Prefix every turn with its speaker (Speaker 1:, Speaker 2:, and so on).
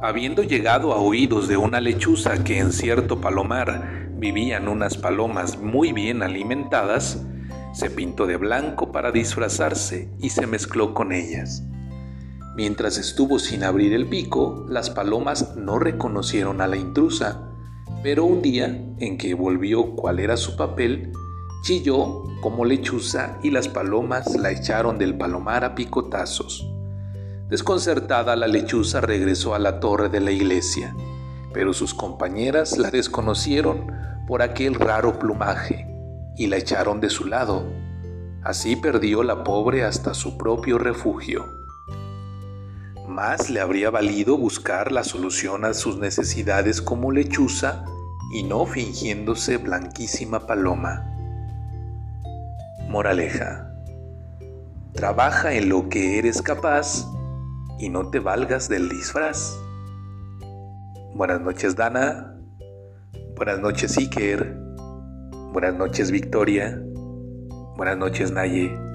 Speaker 1: habiendo llegado a oídos de una lechuza que en cierto palomar vivían unas palomas muy bien alimentadas, se pintó de blanco para disfrazarse y se mezcló con ellas. Mientras estuvo sin abrir el pico, las palomas no reconocieron a la intrusa, pero un día en que volvió cuál era su papel, chilló como lechuza y las palomas la echaron del palomar a picotazos. Desconcertada la lechuza regresó a la torre de la iglesia, pero sus compañeras la desconocieron por aquel raro plumaje y la echaron de su lado. Así perdió la pobre hasta su propio refugio. Más le habría valido buscar la solución a sus necesidades como lechuza y no fingiéndose blanquísima paloma. Moraleja. Trabaja en lo que eres capaz y no te valgas del disfraz. Buenas noches Dana. Buenas noches Iker. Buenas noches Victoria. Buenas noches Naye.